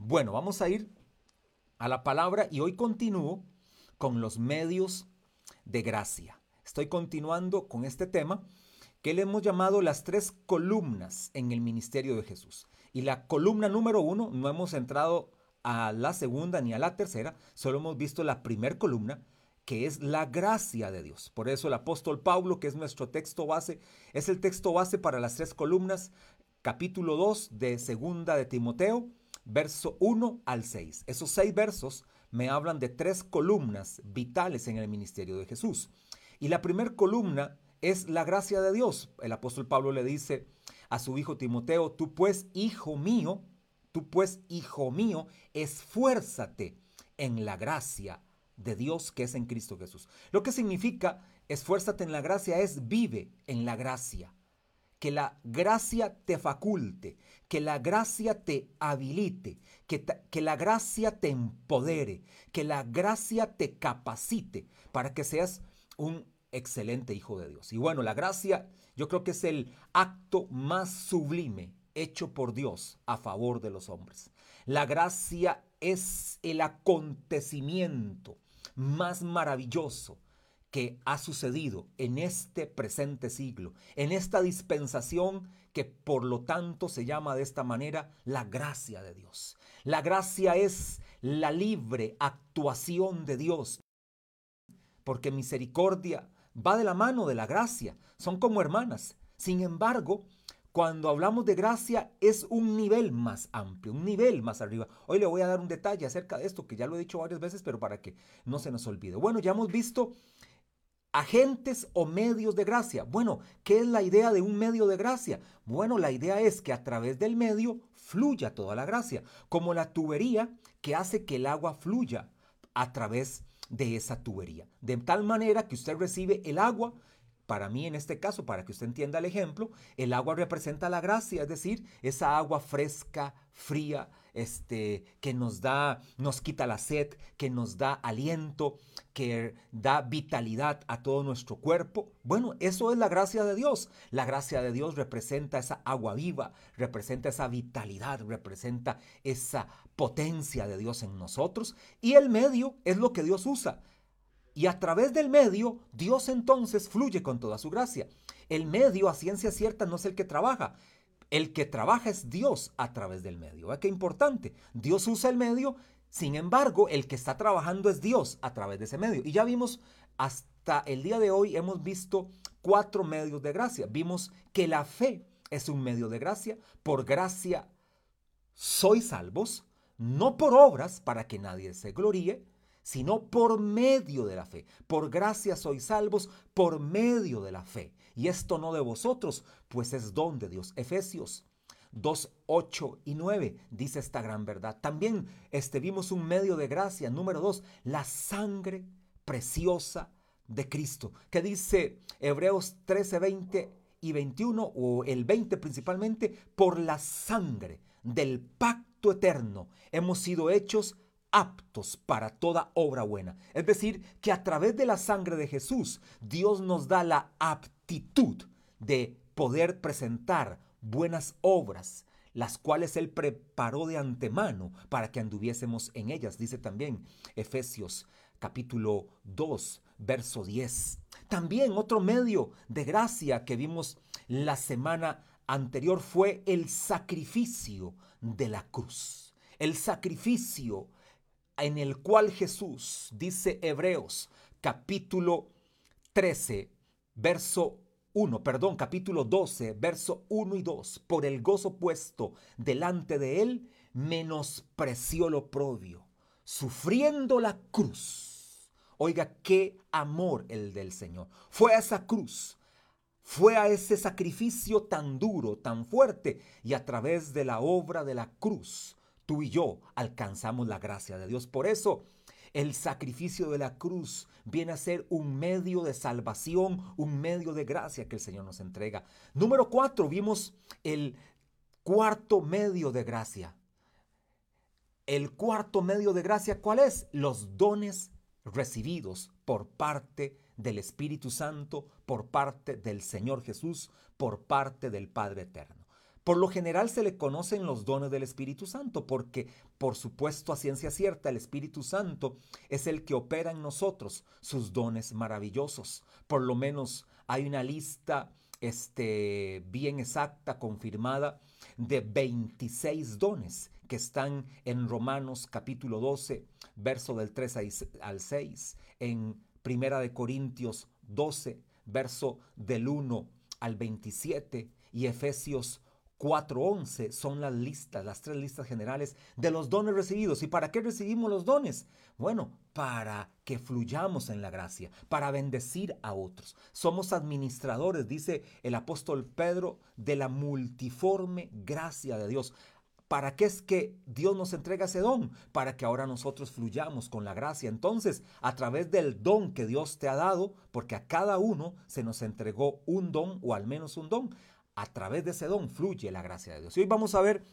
Bueno, vamos a ir a la palabra y hoy continúo con los medios de gracia. Estoy continuando con este tema que le hemos llamado las tres columnas en el ministerio de Jesús. Y la columna número uno, no hemos entrado a la segunda ni a la tercera, solo hemos visto la primera columna, que es la gracia de Dios. Por eso el apóstol Pablo, que es nuestro texto base, es el texto base para las tres columnas, capítulo 2 de segunda de Timoteo, verso 1 al 6. Esos seis versos me hablan de tres columnas vitales en el ministerio de Jesús. Y la primera columna es la gracia de Dios. El apóstol Pablo le dice a su hijo Timoteo, tú pues, hijo mío, tú pues, hijo mío, esfuérzate en la gracia de Dios que es en Cristo Jesús. Lo que significa esfuérzate en la gracia es vive en la gracia. Que la gracia te faculte, que la gracia te habilite, que, que la gracia te empodere, que la gracia te capacite para que seas un excelente hijo de Dios. Y bueno, la gracia yo creo que es el acto más sublime hecho por Dios a favor de los hombres. La gracia es el acontecimiento más maravilloso que ha sucedido en este presente siglo, en esta dispensación que por lo tanto se llama de esta manera la gracia de Dios. La gracia es la libre actuación de Dios, porque misericordia va de la mano de la gracia, son como hermanas. Sin embargo, cuando hablamos de gracia es un nivel más amplio, un nivel más arriba. Hoy le voy a dar un detalle acerca de esto, que ya lo he dicho varias veces, pero para que no se nos olvide. Bueno, ya hemos visto agentes o medios de gracia. Bueno, ¿qué es la idea de un medio de gracia? Bueno, la idea es que a través del medio fluya toda la gracia, como la tubería que hace que el agua fluya a través de esa tubería. De tal manera que usted recibe el agua para mí, en este caso, para que usted entienda el ejemplo, el agua representa la gracia, es decir, esa agua fresca, fría, este, que nos da, nos quita la sed, que nos da aliento, que da vitalidad a todo nuestro cuerpo. Bueno, eso es la gracia de Dios. La gracia de Dios representa esa agua viva, representa esa vitalidad, representa esa potencia de Dios en nosotros. Y el medio es lo que Dios usa y a través del medio, Dios entonces fluye con toda su gracia. El medio, a ciencia cierta, no es el que trabaja. El que trabaja es Dios a través del medio. ¿Ve qué importante? Dios usa el medio, sin embargo, el que está trabajando es Dios a través de ese medio. Y ya vimos, hasta el día de hoy, hemos visto cuatro medios de gracia. Vimos que la fe es un medio de gracia. Por gracia sois salvos, no por obras para que nadie se gloríe sino por medio de la fe. Por gracia sois salvos por medio de la fe. Y esto no de vosotros, pues es don de Dios. Efesios 2, 8 y 9 dice esta gran verdad. También este, vimos un medio de gracia. Número 2, la sangre preciosa de Cristo. Que dice Hebreos 13, 20 y 21, o el 20 principalmente, por la sangre del pacto eterno hemos sido hechos aptos para toda obra buena. Es decir, que a través de la sangre de Jesús, Dios nos da la aptitud de poder presentar buenas obras, las cuales Él preparó de antemano para que anduviésemos en ellas, dice también Efesios capítulo 2, verso 10. También otro medio de gracia que vimos la semana anterior fue el sacrificio de la cruz. El sacrificio en el cual Jesús, dice Hebreos capítulo 13, verso 1, perdón, capítulo 12, verso 1 y 2, por el gozo puesto delante de él, menospreció lo propio, sufriendo la cruz. Oiga, qué amor el del Señor. Fue a esa cruz, fue a ese sacrificio tan duro, tan fuerte, y a través de la obra de la cruz, tú y yo alcanzamos la gracia de Dios. Por eso el sacrificio de la cruz viene a ser un medio de salvación, un medio de gracia que el Señor nos entrega. Número cuatro, vimos el cuarto medio de gracia. El cuarto medio de gracia, ¿cuál es? Los dones recibidos por parte del Espíritu Santo, por parte del Señor Jesús, por parte del Padre Eterno. Por lo general se le conocen los dones del Espíritu Santo, porque por supuesto a ciencia cierta el Espíritu Santo es el que opera en nosotros sus dones maravillosos. Por lo menos hay una lista este, bien exacta, confirmada, de 26 dones que están en Romanos capítulo 12, verso del 3 al 6, en Primera de Corintios 12, verso del 1 al 27 y Efesios 4.11 son las listas, las tres listas generales de los dones recibidos. ¿Y para qué recibimos los dones? Bueno, para que fluyamos en la gracia, para bendecir a otros. Somos administradores, dice el apóstol Pedro, de la multiforme gracia de Dios. ¿Para qué es que Dios nos entrega ese don? Para que ahora nosotros fluyamos con la gracia. Entonces, a través del don que Dios te ha dado, porque a cada uno se nos entregó un don o al menos un don, a través de ese don fluye la gracia de Dios. Y hoy vamos a ver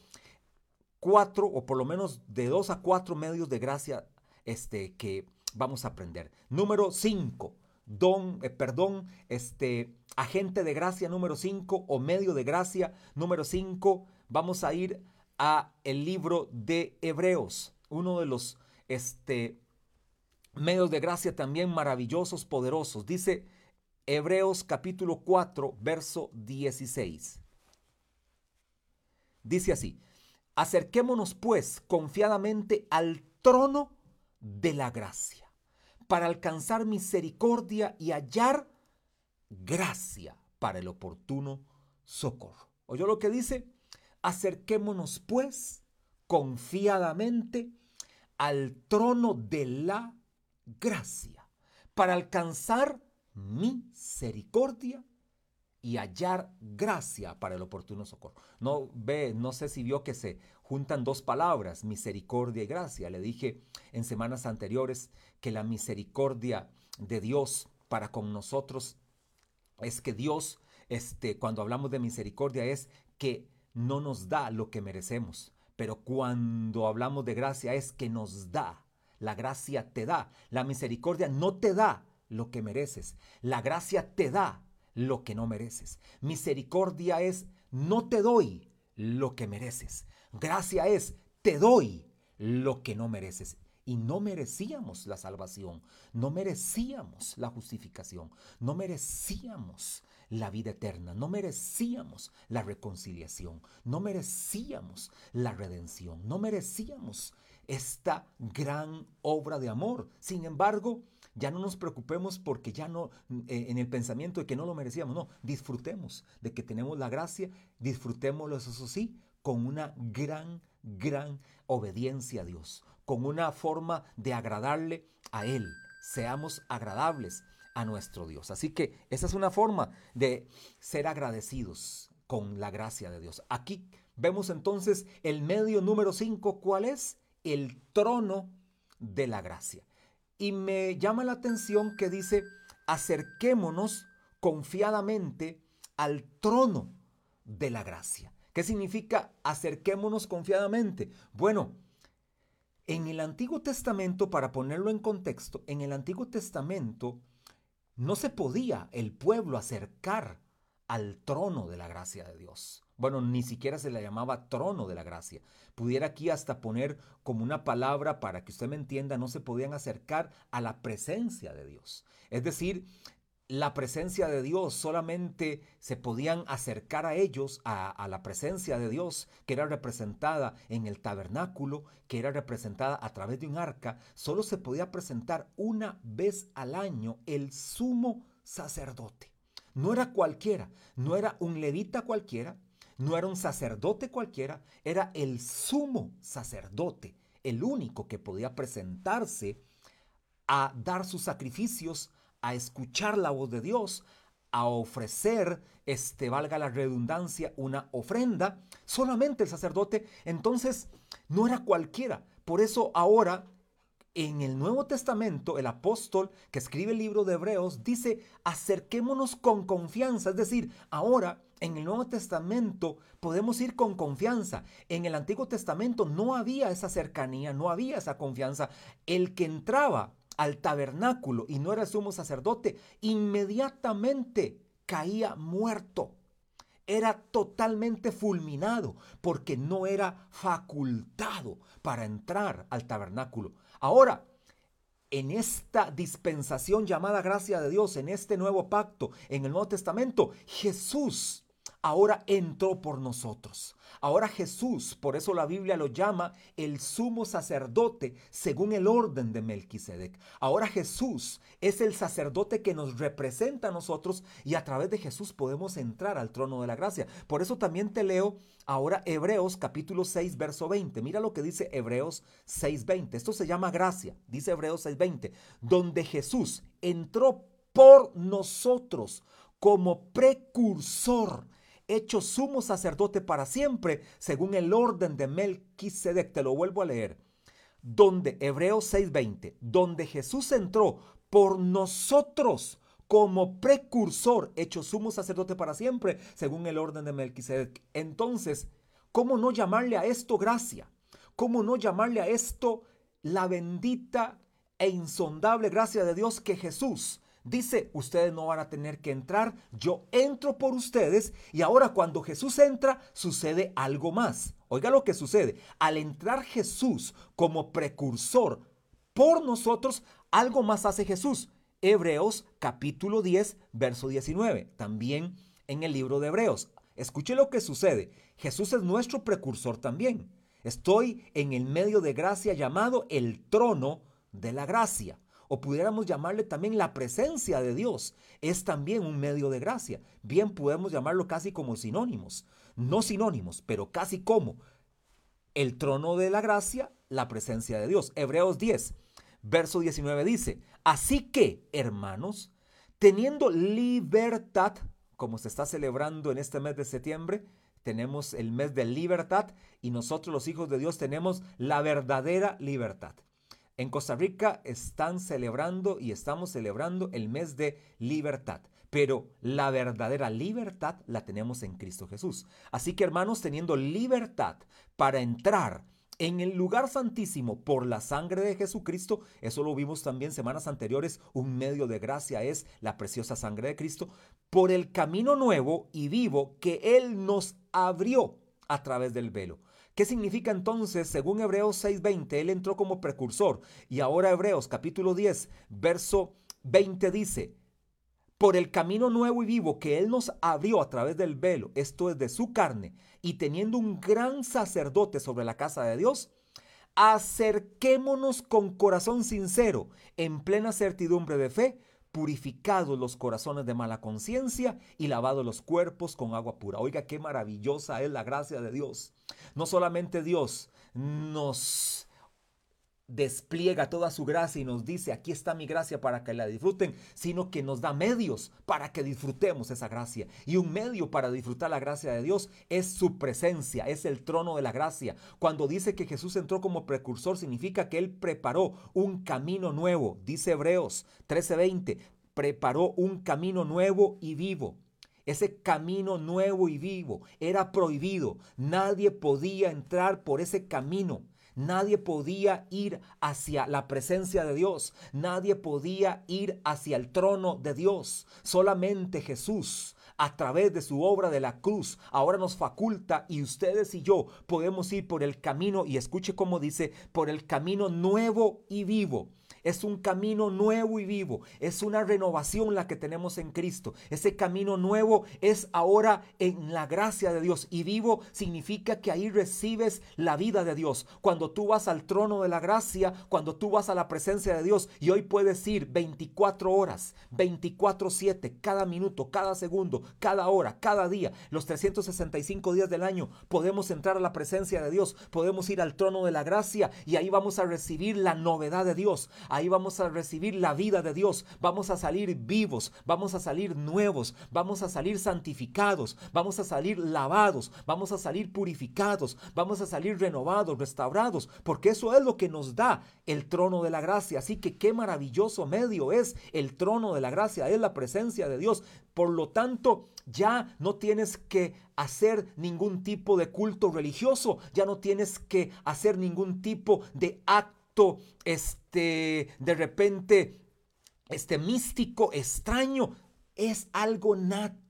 cuatro o por lo menos de dos a cuatro medios de gracia este, que vamos a aprender. Número cinco, don, eh, perdón, este, agente de gracia número cinco o medio de gracia número cinco. Vamos a ir a el libro de Hebreos, uno de los este, medios de gracia también maravillosos, poderosos. Dice Hebreos capítulo 4, verso 16. Dice así, acerquémonos pues confiadamente al trono de la gracia, para alcanzar misericordia y hallar gracia para el oportuno socorro. ¿Oyó lo que dice? Acerquémonos pues confiadamente al trono de la gracia, para alcanzar misericordia y hallar gracia para el oportuno socorro. No ve, no sé si vio que se juntan dos palabras, misericordia y gracia. Le dije en semanas anteriores que la misericordia de Dios para con nosotros es que Dios, este, cuando hablamos de misericordia, es que no nos da lo que merecemos. Pero cuando hablamos de gracia es que nos da. La gracia te da. La misericordia no te da lo que mereces. La gracia te da lo que no mereces. Misericordia es no te doy lo que mereces. Gracia es te doy lo que no mereces. Y no merecíamos la salvación, no merecíamos la justificación, no merecíamos la vida eterna, no merecíamos la reconciliación, no merecíamos la redención, no merecíamos esta gran obra de amor. Sin embargo, ya no nos preocupemos porque ya no, eh, en el pensamiento de que no lo merecíamos, no, disfrutemos de que tenemos la gracia, disfrutémoslo, eso sí, con una gran, gran obediencia a Dios, con una forma de agradarle a Él. Seamos agradables a nuestro Dios. Así que esa es una forma de ser agradecidos con la gracia de Dios. Aquí vemos entonces el medio número 5, ¿cuál es? El trono de la gracia. Y me llama la atención que dice, acerquémonos confiadamente al trono de la gracia. ¿Qué significa acerquémonos confiadamente? Bueno, en el Antiguo Testamento, para ponerlo en contexto, en el Antiguo Testamento no se podía el pueblo acercar al trono de la gracia de Dios. Bueno, ni siquiera se le llamaba trono de la gracia. Pudiera aquí hasta poner como una palabra para que usted me entienda, no se podían acercar a la presencia de Dios. Es decir, la presencia de Dios solamente se podían acercar a ellos, a, a, la presencia de Dios, que era representada en el tabernáculo, que era representada a través de un arca, solo se podía presentar una vez al año el sumo sacerdote. No era cualquiera, no era un levita cualquiera, no era un sacerdote cualquiera, era el sumo sacerdote, el único que podía presentarse a dar sus sacrificios, a escuchar la voz de Dios, a ofrecer, este, valga la redundancia, una ofrenda, solamente el sacerdote, entonces no era cualquiera. Por eso ahora en el Nuevo Testamento, el apóstol que escribe el libro de Hebreos dice, acerquémonos con confianza. Es decir, ahora en el Nuevo Testamento podemos ir con confianza. En el Antiguo Testamento no había esa cercanía, no había esa confianza. El que entraba al tabernáculo y no era sumo sacerdote, inmediatamente caía muerto. era totalmente fulminado porque no era facultado para entrar al tabernáculo. Ahora, en esta dispensación llamada gracia de Dios, en este nuevo pacto, en el Nuevo Testamento, Jesús ahora entró por nosotros. Ahora Jesús, por eso la Biblia lo llama el sumo sacerdote según el orden de Melquisedec. Ahora Jesús es el sacerdote que nos representa a nosotros y a través de Jesús podemos entrar al trono de la gracia. Por eso también te leo ahora Hebreos capítulo 6 verso 20. Mira lo que dice Hebreos 6:20. Esto se llama gracia, dice Hebreos 6:20, donde Jesús entró por nosotros como precursor hecho sumo sacerdote para siempre, según el orden de Melquisedec. Te lo vuelvo a leer. Donde, Hebreos 6:20, donde Jesús entró por nosotros como precursor, hecho sumo sacerdote para siempre, según el orden de Melquisedec. Entonces, ¿cómo no llamarle a esto gracia? ¿Cómo no llamarle a esto la bendita e insondable gracia de Dios que Jesús dice, ustedes no van a tener que entrar, yo entro por ustedes y ahora cuando Jesús entra sucede algo más. Oiga lo que sucede. Al entrar Jesús como precursor por nosotros, algo más hace Jesús. Hebreos capítulo 10, verso 19. También en el libro de Hebreos. Escuche lo que sucede. Jesús es nuestro precursor también. Estoy en el medio de gracia llamado el trono de la gracia o pudiéramos llamarle también la presencia de Dios, es también un medio de gracia. Bien podemos llamarlo casi como sinónimos, no sinónimos, pero casi como el trono de la gracia, la presencia de Dios. Hebreos 10, verso 19 dice, así que, hermanos, teniendo libertad, como se está celebrando en este mes de septiembre, tenemos el mes de libertad y nosotros los hijos de Dios tenemos la verdadera libertad. En Costa Rica están celebrando y estamos celebrando el mes de libertad, pero la verdadera libertad la tenemos en Cristo Jesús. Así que hermanos, teniendo libertad para entrar en el lugar santísimo por la sangre de Jesucristo, eso lo vimos también semanas anteriores, un medio de gracia es la preciosa sangre de Cristo, por el camino nuevo y vivo que Él nos abrió a través del velo. ¿Qué significa entonces, según Hebreos 6:20, Él entró como precursor? Y ahora Hebreos capítulo 10, verso 20 dice, por el camino nuevo y vivo que Él nos abrió a través del velo, esto es de su carne, y teniendo un gran sacerdote sobre la casa de Dios, acerquémonos con corazón sincero, en plena certidumbre de fe, purificados los corazones de mala conciencia y lavados los cuerpos con agua pura. Oiga, qué maravillosa es la gracia de Dios. No solamente Dios nos despliega toda su gracia y nos dice, aquí está mi gracia para que la disfruten, sino que nos da medios para que disfrutemos esa gracia. Y un medio para disfrutar la gracia de Dios es su presencia, es el trono de la gracia. Cuando dice que Jesús entró como precursor, significa que Él preparó un camino nuevo, dice Hebreos 13:20, preparó un camino nuevo y vivo. Ese camino nuevo y vivo era prohibido. Nadie podía entrar por ese camino. Nadie podía ir hacia la presencia de Dios. Nadie podía ir hacia el trono de Dios. Solamente Jesús, a través de su obra de la cruz, ahora nos faculta y ustedes y yo podemos ir por el camino, y escuche cómo dice, por el camino nuevo y vivo es un camino nuevo y vivo. Es una renovación la que tenemos en Cristo. Ese camino nuevo es ahora en la gracia de Dios. Y vivo significa que ahí recibes la vida de Dios. Cuando tú vas al trono de la gracia, cuando tú vas a la presencia de Dios y hoy puedes ir 24 horas, 24/7, cada minuto, cada segundo, cada hora, cada día, los 365 días del año, podemos entrar a la presencia de Dios, podemos ir al trono de la gracia y ahí vamos a recibir la novedad de Dios. Ahí vamos a recibir la vida de Dios. Vamos a salir vivos, vamos a salir nuevos, vamos a salir santificados, vamos a salir lavados, vamos a salir purificados, vamos a salir renovados, restaurados, porque eso es lo que nos da el trono de la gracia. Así que qué maravilloso medio es el trono de la gracia, es la presencia de Dios. Por lo tanto, ya no tienes que hacer ningún tipo de culto religioso, ya no tienes que hacer ningún tipo de acto este, de repente, este místico, extraño, es algo natural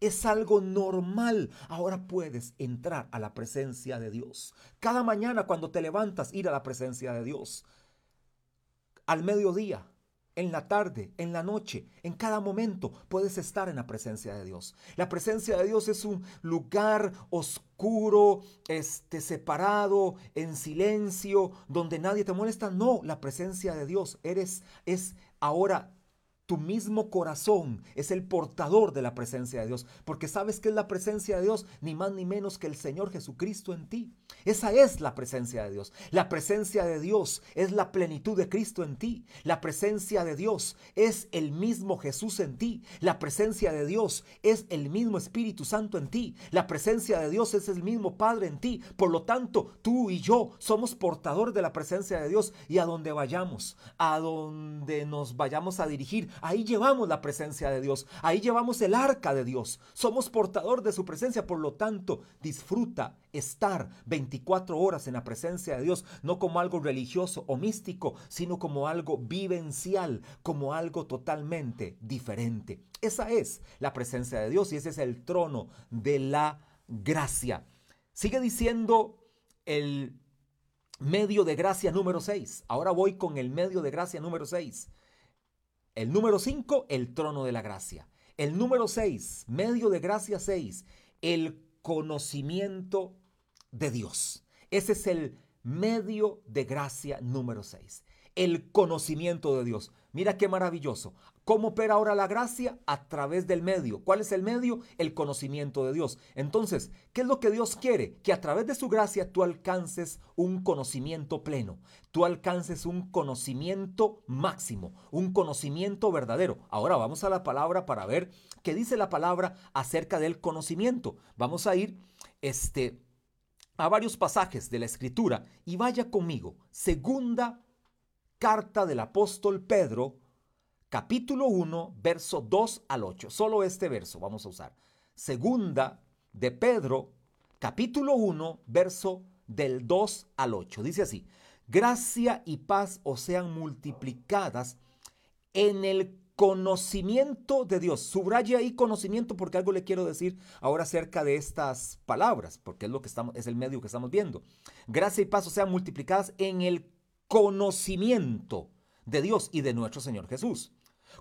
es algo normal. Ahora puedes entrar a la presencia de Dios. Cada mañana cuando te levantas, ir a la presencia de Dios. Al mediodía, en la tarde, en la noche, en cada momento puedes estar en la presencia de Dios. La presencia de Dios es un lugar oscuro, este separado, en silencio, donde nadie te molesta. No, la presencia de Dios eres es ahora tu mismo corazón es el portador de la presencia de Dios, porque sabes que es la presencia de Dios, ni más ni menos que el Señor Jesucristo en ti. Esa es la presencia de Dios. La presencia de Dios es la plenitud de Cristo en ti. La presencia de Dios es el mismo Jesús en ti. La presencia de Dios es el mismo Espíritu Santo en ti. La presencia de Dios es el mismo Padre en ti. Por lo tanto, tú y yo somos portadores de la presencia de Dios y a donde vayamos, a donde nos vayamos a dirigir, Ahí llevamos la presencia de Dios. Ahí llevamos el arca de Dios. Somos portador de su presencia. Por lo tanto, disfruta estar 24 horas en la presencia de Dios, no como algo religioso o místico, sino como algo vivencial, como algo totalmente diferente. Esa es la presencia de Dios y ese es el trono de la gracia. Sigue diciendo el medio de gracia número 6. Ahora voy con el medio de gracia número 6. El número 5, el trono de la gracia. El número 6, medio de gracia 6, el conocimiento de Dios. Ese es el medio de gracia número 6 el conocimiento de Dios. Mira qué maravilloso. ¿Cómo opera ahora la gracia? A través del medio. ¿Cuál es el medio? El conocimiento de Dios. Entonces, ¿qué es lo que Dios quiere? Que a través de su gracia tú alcances un conocimiento pleno, tú alcances un conocimiento máximo, un conocimiento verdadero. Ahora vamos a la palabra para ver qué dice la palabra acerca del conocimiento. Vamos a ir este, a varios pasajes de la escritura y vaya conmigo. Segunda carta del apóstol Pedro, capítulo 1, verso 2 al 8. Solo este verso vamos a usar. Segunda de Pedro, capítulo 1, verso del 2 al 8. Dice así, gracia y paz os sean multiplicadas en el conocimiento de Dios. Subraya ahí conocimiento porque algo le quiero decir ahora acerca de estas palabras, porque es lo que estamos es el medio que estamos viendo. Gracia y paz os sean multiplicadas en el conocimiento de Dios y de nuestro Señor Jesús.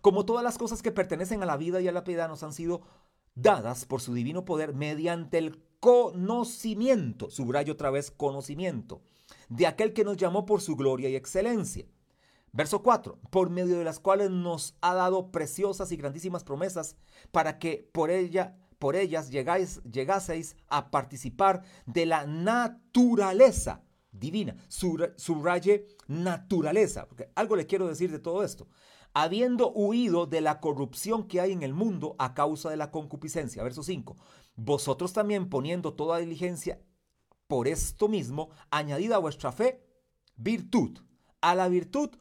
Como todas las cosas que pertenecen a la vida y a la piedad nos han sido dadas por su divino poder mediante el conocimiento, subrayo otra vez conocimiento, de aquel que nos llamó por su gloria y excelencia. Verso 4, por medio de las cuales nos ha dado preciosas y grandísimas promesas para que por ella por ellas llegáis, llegaseis a participar de la naturaleza divina. Subraye naturaleza, porque algo le quiero decir de todo esto. Habiendo huido de la corrupción que hay en el mundo a causa de la concupiscencia. Verso 5. Vosotros también poniendo toda diligencia por esto mismo, añadida a vuestra fe virtud. A la virtud,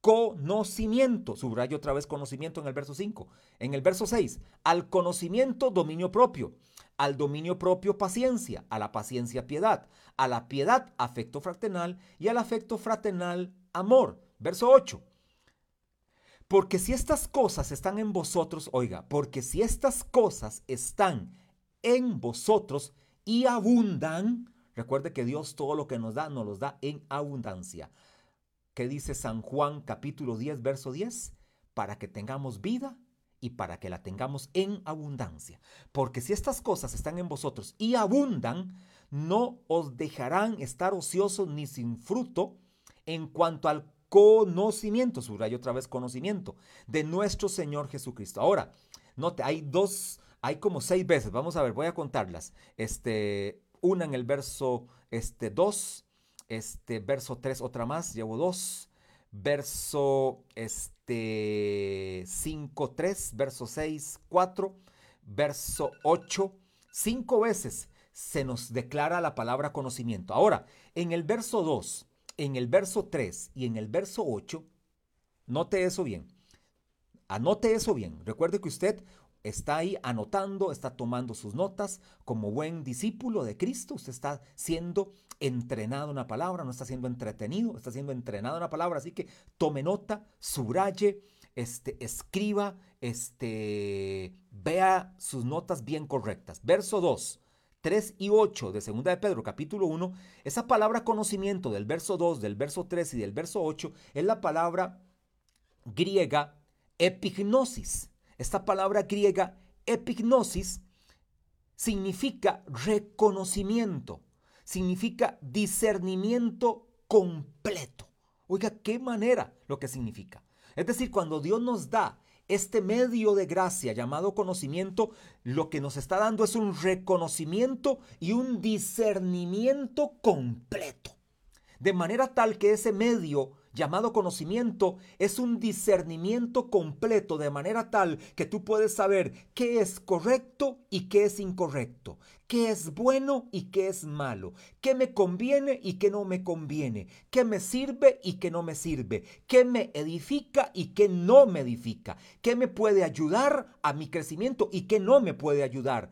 conocimiento. Subrayo otra vez conocimiento en el verso 5. En el verso 6, al conocimiento dominio propio al dominio propio paciencia, a la paciencia piedad, a la piedad afecto fraternal y al afecto fraternal amor. Verso 8. Porque si estas cosas están en vosotros, oiga, porque si estas cosas están en vosotros y abundan, recuerde que Dios todo lo que nos da, nos los da en abundancia. ¿Qué dice San Juan capítulo 10, verso 10? Para que tengamos vida y para que la tengamos en abundancia. Porque si estas cosas están en vosotros y abundan, no os dejarán estar ociosos ni sin fruto en cuanto al conocimiento, subrayo otra vez conocimiento, de nuestro Señor Jesucristo. Ahora, note, hay dos, hay como seis veces, vamos a ver, voy a contarlas. Este, una en el verso este, 2, este, verso 3, otra más, llevo dos, verso este 5, 3, verso 6, 4, verso 8, cinco veces se nos declara la palabra conocimiento. Ahora, en el verso 2, en el verso 3 y en el verso 8, note eso bien. Anote eso bien. Recuerde que usted está ahí anotando, está tomando sus notas como buen discípulo de Cristo. Usted está siendo entrenado en la palabra, no está siendo entretenido, está siendo entrenado en la palabra. Así que tome nota, subraye, este, escriba, este, vea sus notas bien correctas. Verso 2. 3 y 8 de 2 de Pedro capítulo 1, esa palabra conocimiento del verso 2, del verso 3 y del verso 8 es la palabra griega epignosis. Esta palabra griega epignosis significa reconocimiento, significa discernimiento completo. Oiga, qué manera lo que significa. Es decir, cuando Dios nos da este medio de gracia llamado conocimiento, lo que nos está dando es un reconocimiento y un discernimiento completo. De manera tal que ese medio llamado conocimiento es un discernimiento completo de manera tal que tú puedes saber qué es correcto y qué es incorrecto, qué es bueno y qué es malo, qué me conviene y qué no me conviene, qué me sirve y qué no me sirve, qué me edifica y qué no me edifica, qué me puede ayudar a mi crecimiento y qué no me puede ayudar.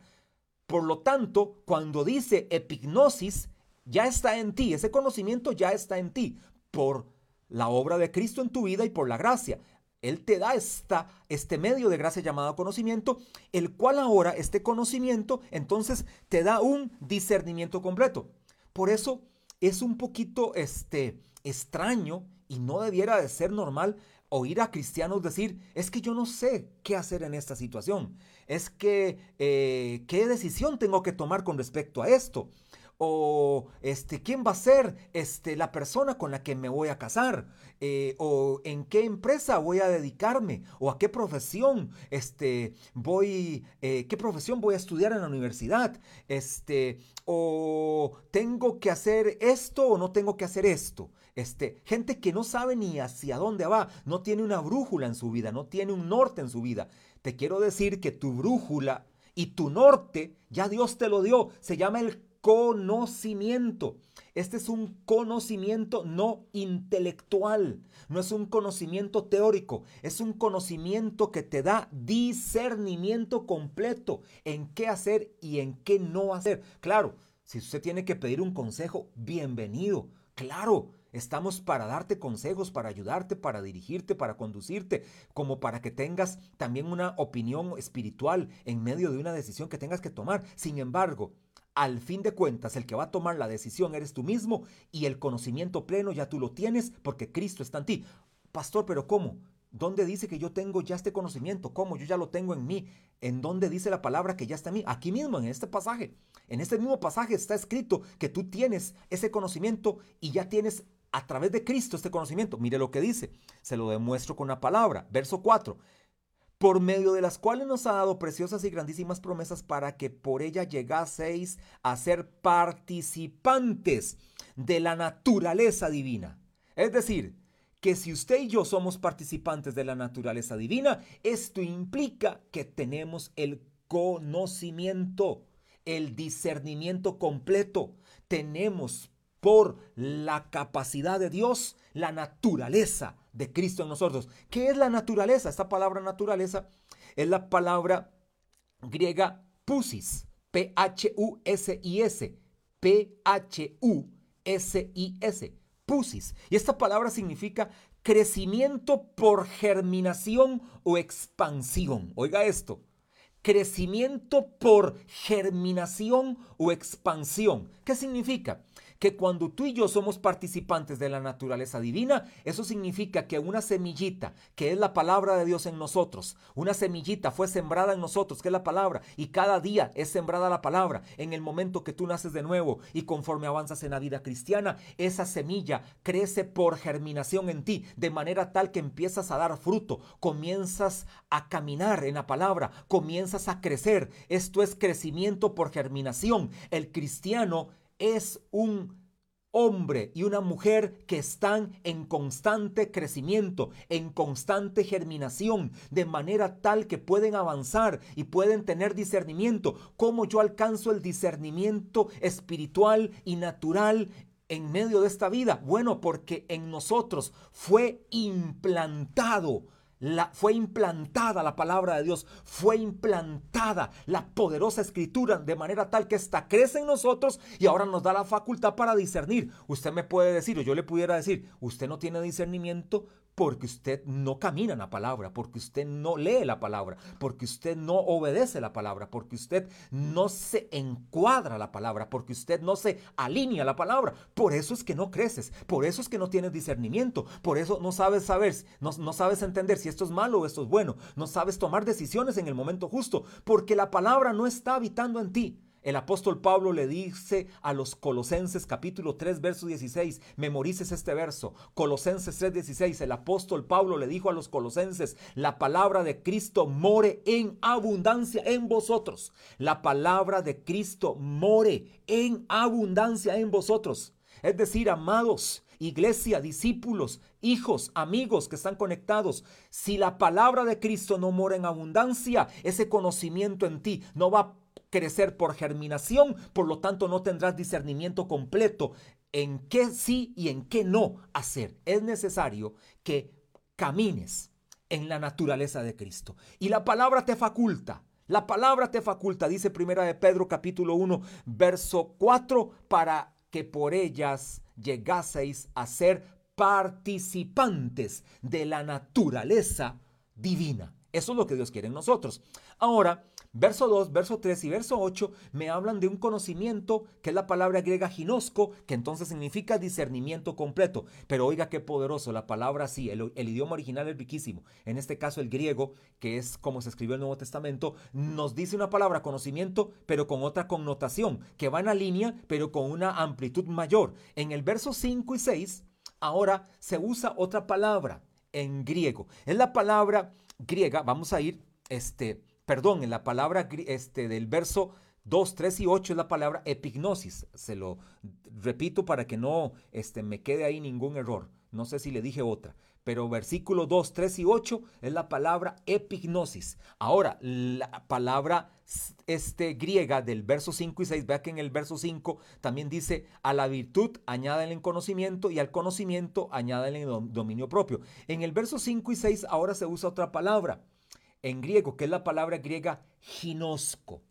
Por lo tanto, cuando dice epignosis, ya está en ti, ese conocimiento ya está en ti por la obra de Cristo en tu vida y por la gracia. Él te da esta, este medio de gracia llamado conocimiento, el cual ahora, este conocimiento, entonces te da un discernimiento completo. Por eso es un poquito este, extraño y no debiera de ser normal oír a cristianos decir, es que yo no sé qué hacer en esta situación, es que eh, qué decisión tengo que tomar con respecto a esto o este, quién va a ser este, la persona con la que me voy a casar, eh, o en qué empresa voy a dedicarme, o a qué profesión este, voy, eh, qué profesión voy a estudiar en la universidad, este, o tengo que hacer esto o no tengo que hacer esto. Este, gente que no sabe ni hacia dónde va, no tiene una brújula en su vida, no tiene un norte en su vida. Te quiero decir que tu brújula y tu norte ya Dios te lo dio, se llama el conocimiento. Este es un conocimiento no intelectual, no es un conocimiento teórico, es un conocimiento que te da discernimiento completo en qué hacer y en qué no hacer. Claro, si usted tiene que pedir un consejo, bienvenido. Claro, Estamos para darte consejos, para ayudarte, para dirigirte, para conducirte, como para que tengas también una opinión espiritual en medio de una decisión que tengas que tomar. Sin embargo, al fin de cuentas, el que va a tomar la decisión eres tú mismo y el conocimiento pleno ya tú lo tienes porque Cristo está en ti. Pastor, pero ¿cómo? ¿Dónde dice que yo tengo ya este conocimiento? ¿Cómo? Yo ya lo tengo en mí. ¿En dónde dice la palabra que ya está en mí? Aquí mismo, en este pasaje. En este mismo pasaje está escrito que tú tienes ese conocimiento y ya tienes a través de Cristo este conocimiento. Mire lo que dice. Se lo demuestro con la palabra. Verso 4 por medio de las cuales nos ha dado preciosas y grandísimas promesas para que por ella llegaseis a ser participantes de la naturaleza divina. Es decir, que si usted y yo somos participantes de la naturaleza divina, esto implica que tenemos el conocimiento, el discernimiento completo. Tenemos por la capacidad de Dios la naturaleza de Cristo en nosotros. ¿Qué es la naturaleza? Esta palabra naturaleza es la palabra griega pusis, P-H-U-S-I-S, P-H-U-S-I-S, pusis. Y esta palabra significa crecimiento por germinación o expansión. Oiga esto, crecimiento por germinación o expansión. ¿Qué significa? Que cuando tú y yo somos participantes de la naturaleza divina, eso significa que una semillita, que es la palabra de Dios en nosotros, una semillita fue sembrada en nosotros, que es la palabra, y cada día es sembrada la palabra. En el momento que tú naces de nuevo y conforme avanzas en la vida cristiana, esa semilla crece por germinación en ti, de manera tal que empiezas a dar fruto, comienzas a caminar en la palabra, comienzas a crecer. Esto es crecimiento por germinación. El cristiano es un hombre y una mujer que están en constante crecimiento, en constante germinación, de manera tal que pueden avanzar y pueden tener discernimiento. ¿Cómo yo alcanzo el discernimiento espiritual y natural en medio de esta vida? Bueno, porque en nosotros fue implantado fue implantada la palabra de Dios, fue implantada la poderosa escritura de manera tal que esta crece en nosotros y ahora nos da la facultad para discernir. Usted me puede decir, o yo le pudiera decir, usted no tiene discernimiento porque usted no camina en la palabra, porque usted no lee la palabra, porque usted no obedece la palabra, porque usted no se encuadra la palabra, porque usted no se alinea la palabra. Por eso es que no creces, por eso es que no tienes discernimiento, por eso no sabes saber, no, no sabes entender si esto es malo o esto es bueno, no sabes tomar decisiones en el momento justo, porque la palabra no está habitando en ti. El apóstol Pablo le dice a los Colosenses capítulo 3 verso 16, memorices este verso, Colosenses 3 16, el apóstol Pablo le dijo a los Colosenses, la palabra de Cristo more en abundancia en vosotros. La palabra de Cristo more en abundancia en vosotros. Es decir, amados, iglesia, discípulos, hijos, amigos que están conectados, si la palabra de Cristo no mora en abundancia, ese conocimiento en ti no va a crecer por germinación, por lo tanto no tendrás discernimiento completo en qué sí y en qué no hacer. Es necesario que camines en la naturaleza de Cristo. Y la palabra te faculta. La palabra te faculta, dice Primera de Pedro capítulo 1, verso 4, para que por ellas llegaseis a ser participantes de la naturaleza divina. Eso es lo que Dios quiere en nosotros. Ahora, Verso 2, verso 3 y verso 8 me hablan de un conocimiento que es la palabra griega ginosco, que entonces significa discernimiento completo. Pero oiga qué poderoso, la palabra sí, el, idioma original es riquísimo. En este caso el griego, que es como se escribió el Nuevo Testamento, nos dice una palabra conocimiento, pero con otra connotación, que va en la línea, pero con una amplitud mayor. En el verso 5 y 6, ahora se usa otra palabra en griego. Es la palabra griega, vamos a ir, este perdón, en la palabra este, del verso 2, 3 y 8 es la palabra epignosis. Se lo repito para que no este, me quede ahí ningún error. No sé si le dije otra. Pero versículo 2, 3 y 8 es la palabra epignosis. Ahora, la palabra este, griega del verso 5 y 6, vea que en el verso 5 también dice, a la virtud añádale conocimiento y al conocimiento añádale dominio propio. En el verso 5 y 6 ahora se usa otra palabra en griego, que es la palabra griega ginosco.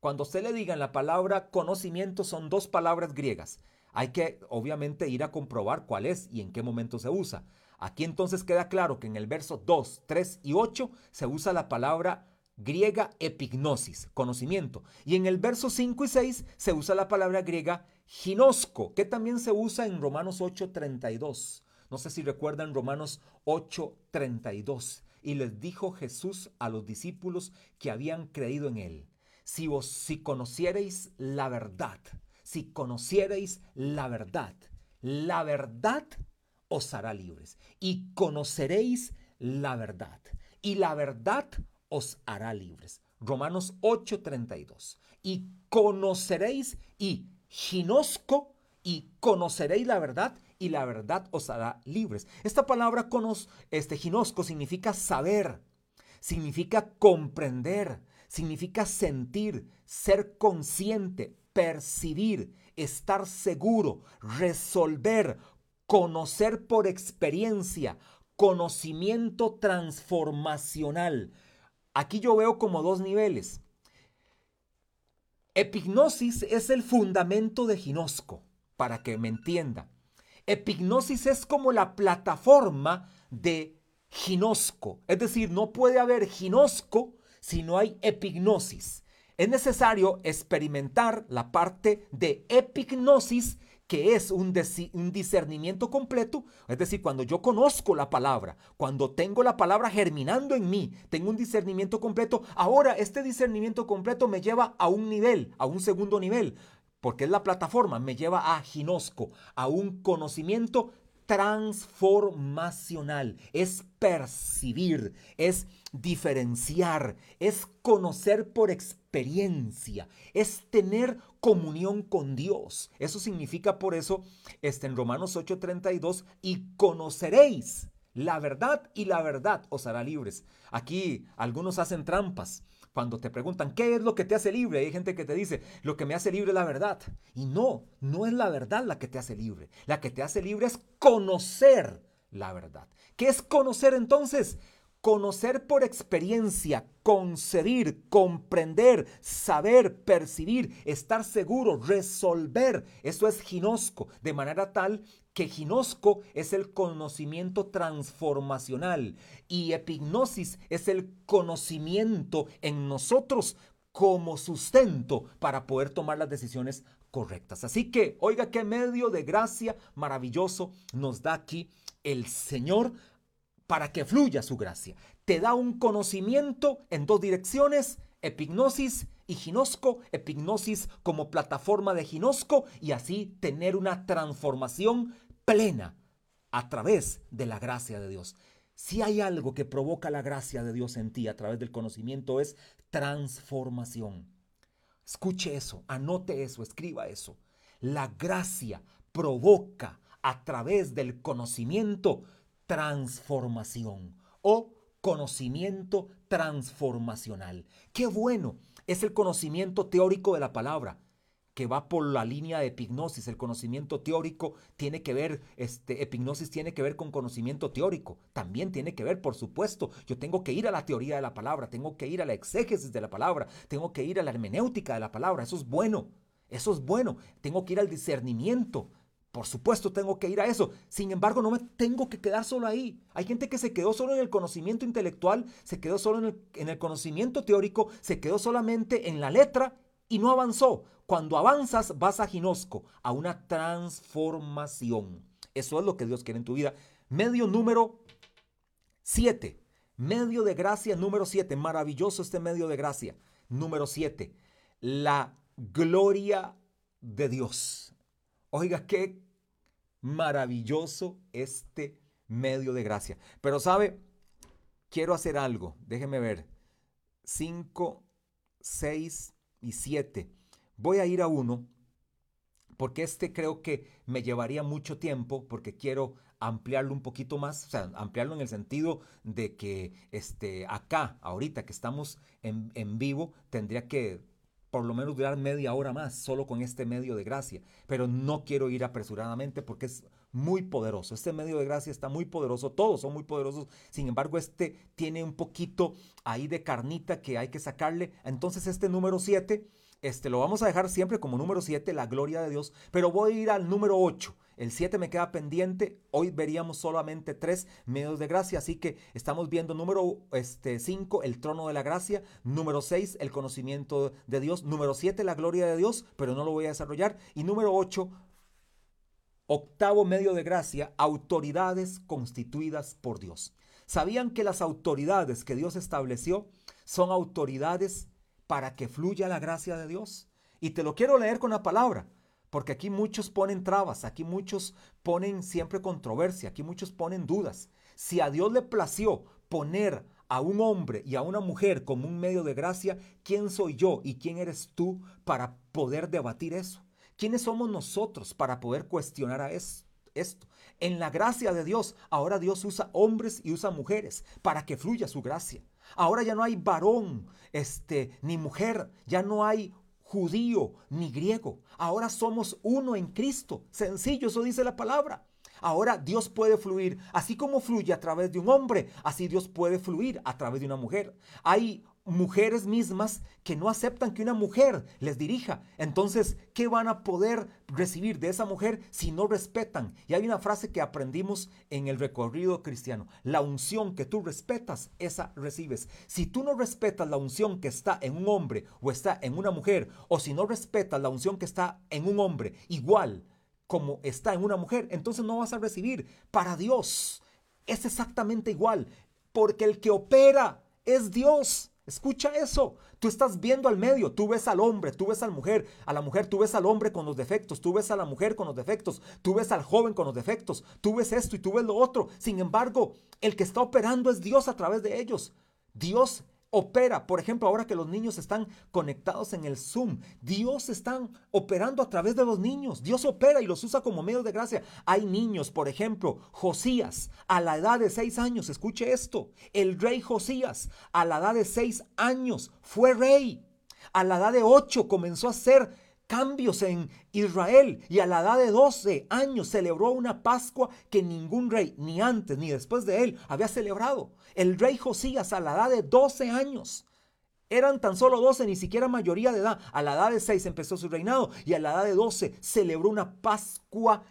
Cuando usted le diga la palabra conocimiento, son dos palabras griegas. Hay que obviamente ir a comprobar cuál es y en qué momento se usa. Aquí entonces queda claro que en el verso 2, 3 y 8 se usa la palabra griega epignosis, conocimiento. Y en el verso 5 y 6 se usa la palabra griega ginosco, que también se usa en Romanos 8:32. No sé si recuerdan Romanos 8:32. Y les dijo Jesús a los discípulos que habían creído en él, si vos si conocierais la verdad, si conocierais la verdad, la verdad os hará libres y conoceréis la verdad y la verdad os hará libres. Romanos 8:32. Y conoceréis y ginosco y conoceréis la verdad y la verdad os hará libres. Esta palabra conos, este ginosco significa saber, significa comprender, significa sentir, ser consciente, percibir, estar seguro, resolver, conocer por experiencia, conocimiento transformacional. Aquí yo veo como dos niveles. Epignosis es el fundamento de ginosco, para que me entienda. Epignosis es como la plataforma de ginosco. Es decir, no puede haber ginosco si no hay epignosis. Es necesario experimentar la parte de epignosis que es un, un, discernimiento completo, es decir, cuando yo conozco la palabra, cuando tengo la palabra germinando en mí, tengo un discernimiento completo, ahora este discernimiento completo me lleva a un nivel, a un segundo nivel, porque es la plataforma, me lleva a ginosco, a un conocimiento transformacional, es percibir, es diferenciar, es conocer por experiencia, es tener comunión con Dios. Eso significa por eso este en Romanos 8:32 y conoceréis la verdad y la verdad os hará libres. Aquí algunos hacen trampas cuando te preguntan, ¿qué es lo que te hace libre? Hay gente que te dice, lo que me hace libre es la verdad. Y no, no es la verdad la que te hace libre. La que te hace libre es conocer la verdad. ¿Qué es conocer entonces? Conocer por experiencia, concebir, comprender, saber, percibir, estar seguro, resolver. Eso es ginosco, de manera tal que ginosco es el conocimiento transformacional y epignosis es el conocimiento en nosotros como sustento para poder tomar las decisiones correctas. Así que, oiga qué medio de gracia maravilloso nos da aquí el Señor para que fluya su gracia. Te da un conocimiento en dos direcciones, epignosis y ginosco, epignosis como plataforma de ginosco y así tener una transformación plena a través de la gracia de Dios. Si hay algo que provoca la gracia de Dios en ti a través del conocimiento es transformación. Escuche eso, anote eso, escriba eso. La gracia provoca a través del conocimiento transformación o conocimiento transformacional. Qué bueno es el conocimiento teórico de la palabra que va por la línea de epignosis. El conocimiento teórico tiene que ver, este, epignosis tiene que ver con conocimiento teórico. También tiene que ver, por supuesto, yo tengo que ir a la teoría de la palabra, tengo que ir a la exégesis de la palabra, tengo que ir a la hermenéutica de la palabra. Eso es bueno, eso es bueno. Tengo que ir al discernimiento. Por supuesto tengo que ir a eso. Sin embargo, no me tengo que quedar solo ahí. Hay gente que se quedó solo en el conocimiento intelectual, se quedó solo en el, en el conocimiento teórico, se quedó solamente en la letra y no avanzó. Cuando avanzas vas a ginosco, a una transformación. Eso es lo que Dios quiere en tu vida. Medio número 7. Medio de gracia número 7. Maravilloso este medio de gracia. Número 7. La gloria de Dios. Oiga, qué maravilloso este medio de gracia. Pero sabe, quiero hacer algo. Déjeme ver. 5, 6, y 7. Voy a ir a uno porque este creo que me llevaría mucho tiempo porque quiero ampliarlo un poquito más, o sea, ampliarlo en el sentido de que este, acá, ahorita que estamos en, en vivo, tendría que por lo menos durar media hora más solo con este medio de gracia, pero no quiero ir apresuradamente porque es muy poderoso. Este medio de gracia está muy poderoso, todos son muy poderosos. Sin embargo, este tiene un poquito ahí de carnita que hay que sacarle. Entonces, este número 7, este lo vamos a dejar siempre como número 7, la gloria de Dios, pero voy a ir al número 8. El 7 me queda pendiente. Hoy veríamos solamente tres medios de gracia. Así que estamos viendo número 5, este, el trono de la gracia. Número 6, el conocimiento de Dios. Número 7, la gloria de Dios, pero no lo voy a desarrollar. Y número 8, Octavo medio de gracia, autoridades constituidas por Dios. ¿Sabían que las autoridades que Dios estableció son autoridades para que fluya la gracia de Dios? Y te lo quiero leer con la palabra, porque aquí muchos ponen trabas, aquí muchos ponen siempre controversia, aquí muchos ponen dudas. Si a Dios le plació poner a un hombre y a una mujer como un medio de gracia, ¿quién soy yo y quién eres tú para poder debatir eso? ¿Quiénes somos nosotros para poder cuestionar a esto? En la gracia de Dios, ahora Dios usa hombres y usa mujeres para que fluya su gracia. Ahora ya no hay varón, este, ni mujer, ya no hay judío ni griego. Ahora somos uno en Cristo. Sencillo, eso dice la palabra. Ahora Dios puede fluir, así como fluye a través de un hombre, así Dios puede fluir a través de una mujer. Hay mujeres mismas que no aceptan que una mujer les dirija. Entonces, ¿qué van a poder recibir de esa mujer si no respetan? Y hay una frase que aprendimos en el recorrido cristiano. La unción que tú respetas, esa recibes. Si tú no respetas la unción que está en un hombre o está en una mujer, o si no respetas la unción que está en un hombre igual como está en una mujer, entonces no vas a recibir. Para Dios es exactamente igual, porque el que opera es Dios. Escucha eso. Tú estás viendo al medio, tú ves al hombre, tú ves a la mujer, a la mujer tú ves al hombre con los defectos, tú ves a la mujer con los defectos, tú ves al joven con los defectos, tú ves esto y tú ves lo otro. Sin embargo, el que está operando es Dios a través de ellos. Dios opera. Por ejemplo, ahora que los niños están conectados en el Zoom, Dios está operando a través de los niños. Dios opera y los usa como medio de gracia. Hay niños, por ejemplo, Josías, a la edad de seis años, escuche esto, el rey Josías, a la edad de seis años, fue rey. A la edad de ocho comenzó a ser cambios en Israel y a la edad de 12 años celebró una Pascua que ningún rey, ni antes ni después de él, había celebrado. El rey Josías a la edad de 12 años. Eran tan solo 12, ni siquiera mayoría de edad. A la edad de 6 empezó su reinado y a la edad de 12 celebró una Pascua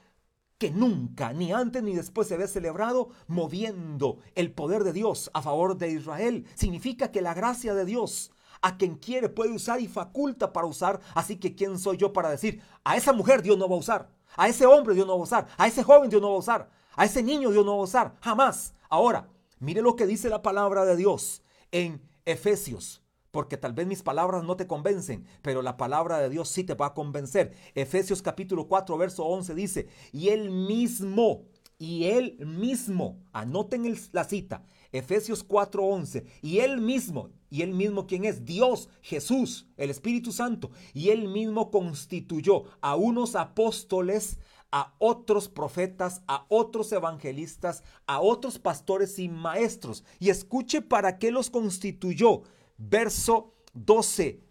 que nunca, ni antes ni después se ve celebrado, moviendo el poder de Dios a favor de Israel. Significa que la gracia de Dios a quien quiere puede usar y faculta para usar. Así que ¿quién soy yo para decir, a esa mujer Dios no va a usar, a ese hombre Dios no va a usar, a ese joven Dios no va a usar, a ese niño Dios no va a usar? Jamás. Ahora, mire lo que dice la palabra de Dios en Efesios porque tal vez mis palabras no te convencen, pero la palabra de Dios sí te va a convencer. Efesios capítulo 4, verso 11 dice, y él mismo, y él mismo, anoten la cita, Efesios 4, 11, y él mismo, y él mismo quién es, Dios, Jesús, el Espíritu Santo, y él mismo constituyó a unos apóstoles, a otros profetas, a otros evangelistas, a otros pastores y maestros. Y escuche para qué los constituyó verso 12.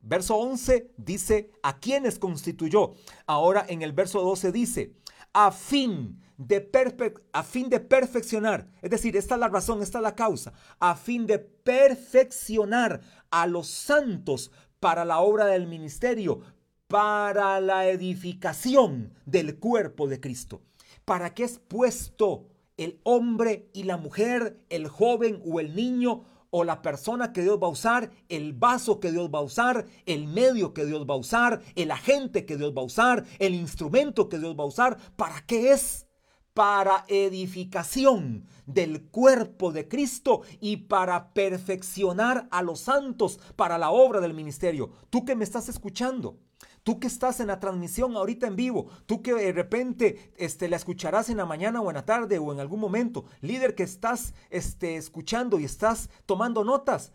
Verso 11 dice, ¿a quiénes constituyó? Ahora en el verso 12 dice, a fin de, a fin de perfeccionar, es decir, esta es la razón, esta es la causa, a fin de perfeccionar a los santos para la obra del ministerio, para la edificación del cuerpo de Cristo. ¿Para qué es puesto el hombre y la mujer, el joven o el niño o la persona que Dios va a usar, el vaso que Dios va a usar, el medio que Dios va a usar, el agente que Dios va a usar, el instrumento que Dios va a usar. ¿Para qué es? Para edificación del cuerpo de Cristo y para perfeccionar a los santos para la obra del ministerio. Tú que me estás escuchando, Tú que estás en la transmisión ahorita en vivo, tú que de repente este, la escucharás en la mañana o en la tarde o en algún momento, líder que estás este, escuchando y estás tomando notas,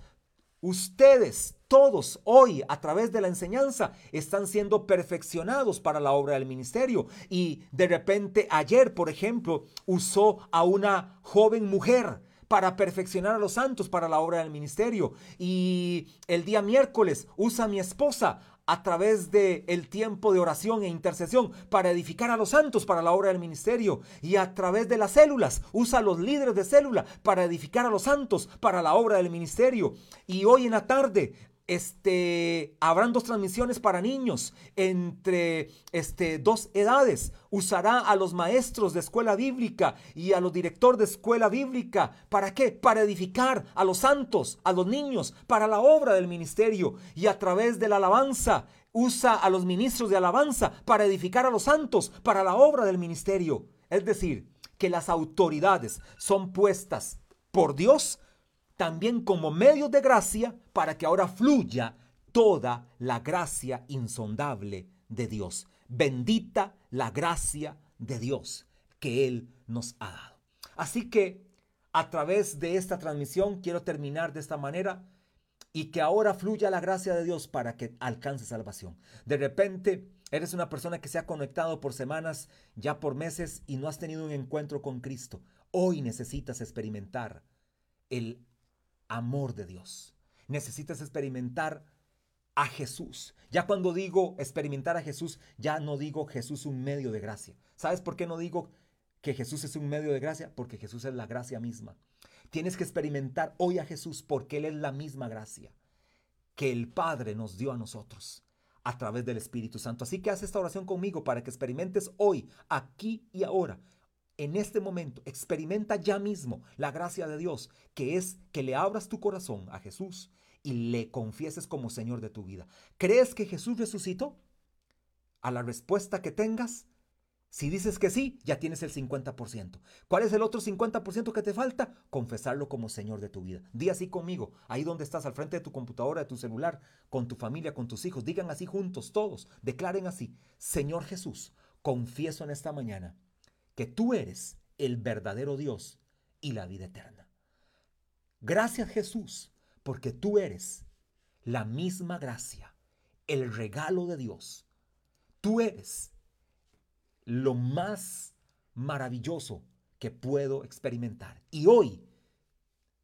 ustedes todos hoy a través de la enseñanza están siendo perfeccionados para la obra del ministerio. Y de repente ayer, por ejemplo, usó a una joven mujer para perfeccionar a los santos para la obra del ministerio. Y el día miércoles usa a mi esposa a través de el tiempo de oración e intercesión para edificar a los santos para la obra del ministerio. Y a través de las células usa a los líderes de célula para edificar a los santos para la obra del ministerio. Y hoy en la tarde este, habrán dos transmisiones para niños entre este, dos edades. Usará a los maestros de escuela bíblica y a los directores de escuela bíblica. ¿Para qué? Para edificar a los santos, a los niños, para la obra del ministerio. Y a través de la alabanza, usa a los ministros de alabanza para edificar a los santos, para la obra del ministerio. Es decir, que las autoridades son puestas por Dios también como medio de gracia para que ahora fluya toda la gracia insondable de Dios. Bendita la gracia de Dios que Él nos ha dado. Así que a través de esta transmisión quiero terminar de esta manera y que ahora fluya la gracia de Dios para que alcance salvación. De repente eres una persona que se ha conectado por semanas, ya por meses y no has tenido un encuentro con Cristo. Hoy necesitas experimentar el amor de Dios. Necesitas experimentar a Jesús. Ya cuando digo experimentar a Jesús, ya no digo Jesús un medio de gracia. ¿Sabes por qué no digo que Jesús es un medio de gracia? Porque Jesús es la gracia misma. Tienes que experimentar hoy a Jesús porque Él es la misma gracia que el Padre nos dio a nosotros a través del Espíritu Santo. Así que haz esta oración conmigo para que experimentes hoy, aquí y ahora, en este momento, experimenta ya mismo la gracia de Dios, que es que le abras tu corazón a Jesús y le confieses como Señor de tu vida. ¿Crees que Jesús resucitó? A la respuesta que tengas, si dices que sí, ya tienes el 50%. ¿Cuál es el otro 50% que te falta? Confesarlo como Señor de tu vida. Di así conmigo, ahí donde estás, al frente de tu computadora, de tu celular, con tu familia, con tus hijos. Digan así juntos, todos. Declaren así, Señor Jesús, confieso en esta mañana que tú eres el verdadero Dios y la vida eterna. Gracias Jesús, porque tú eres la misma gracia, el regalo de Dios. Tú eres lo más maravilloso que puedo experimentar. Y hoy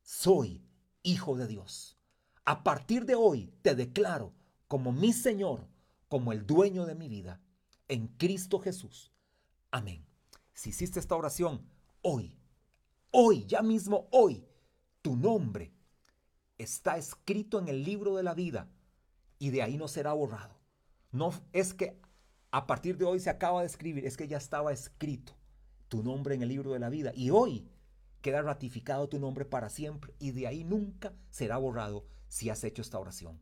soy hijo de Dios. A partir de hoy te declaro como mi Señor, como el dueño de mi vida, en Cristo Jesús. Amén si hiciste esta oración hoy, hoy, ya mismo hoy, tu nombre está escrito en el libro de la vida y de ahí no será borrado. No es que a partir de hoy se acaba de escribir, es que ya estaba escrito tu nombre en el libro de la vida. Y hoy queda ratificado tu nombre para siempre y de ahí nunca será borrado si has hecho esta oración.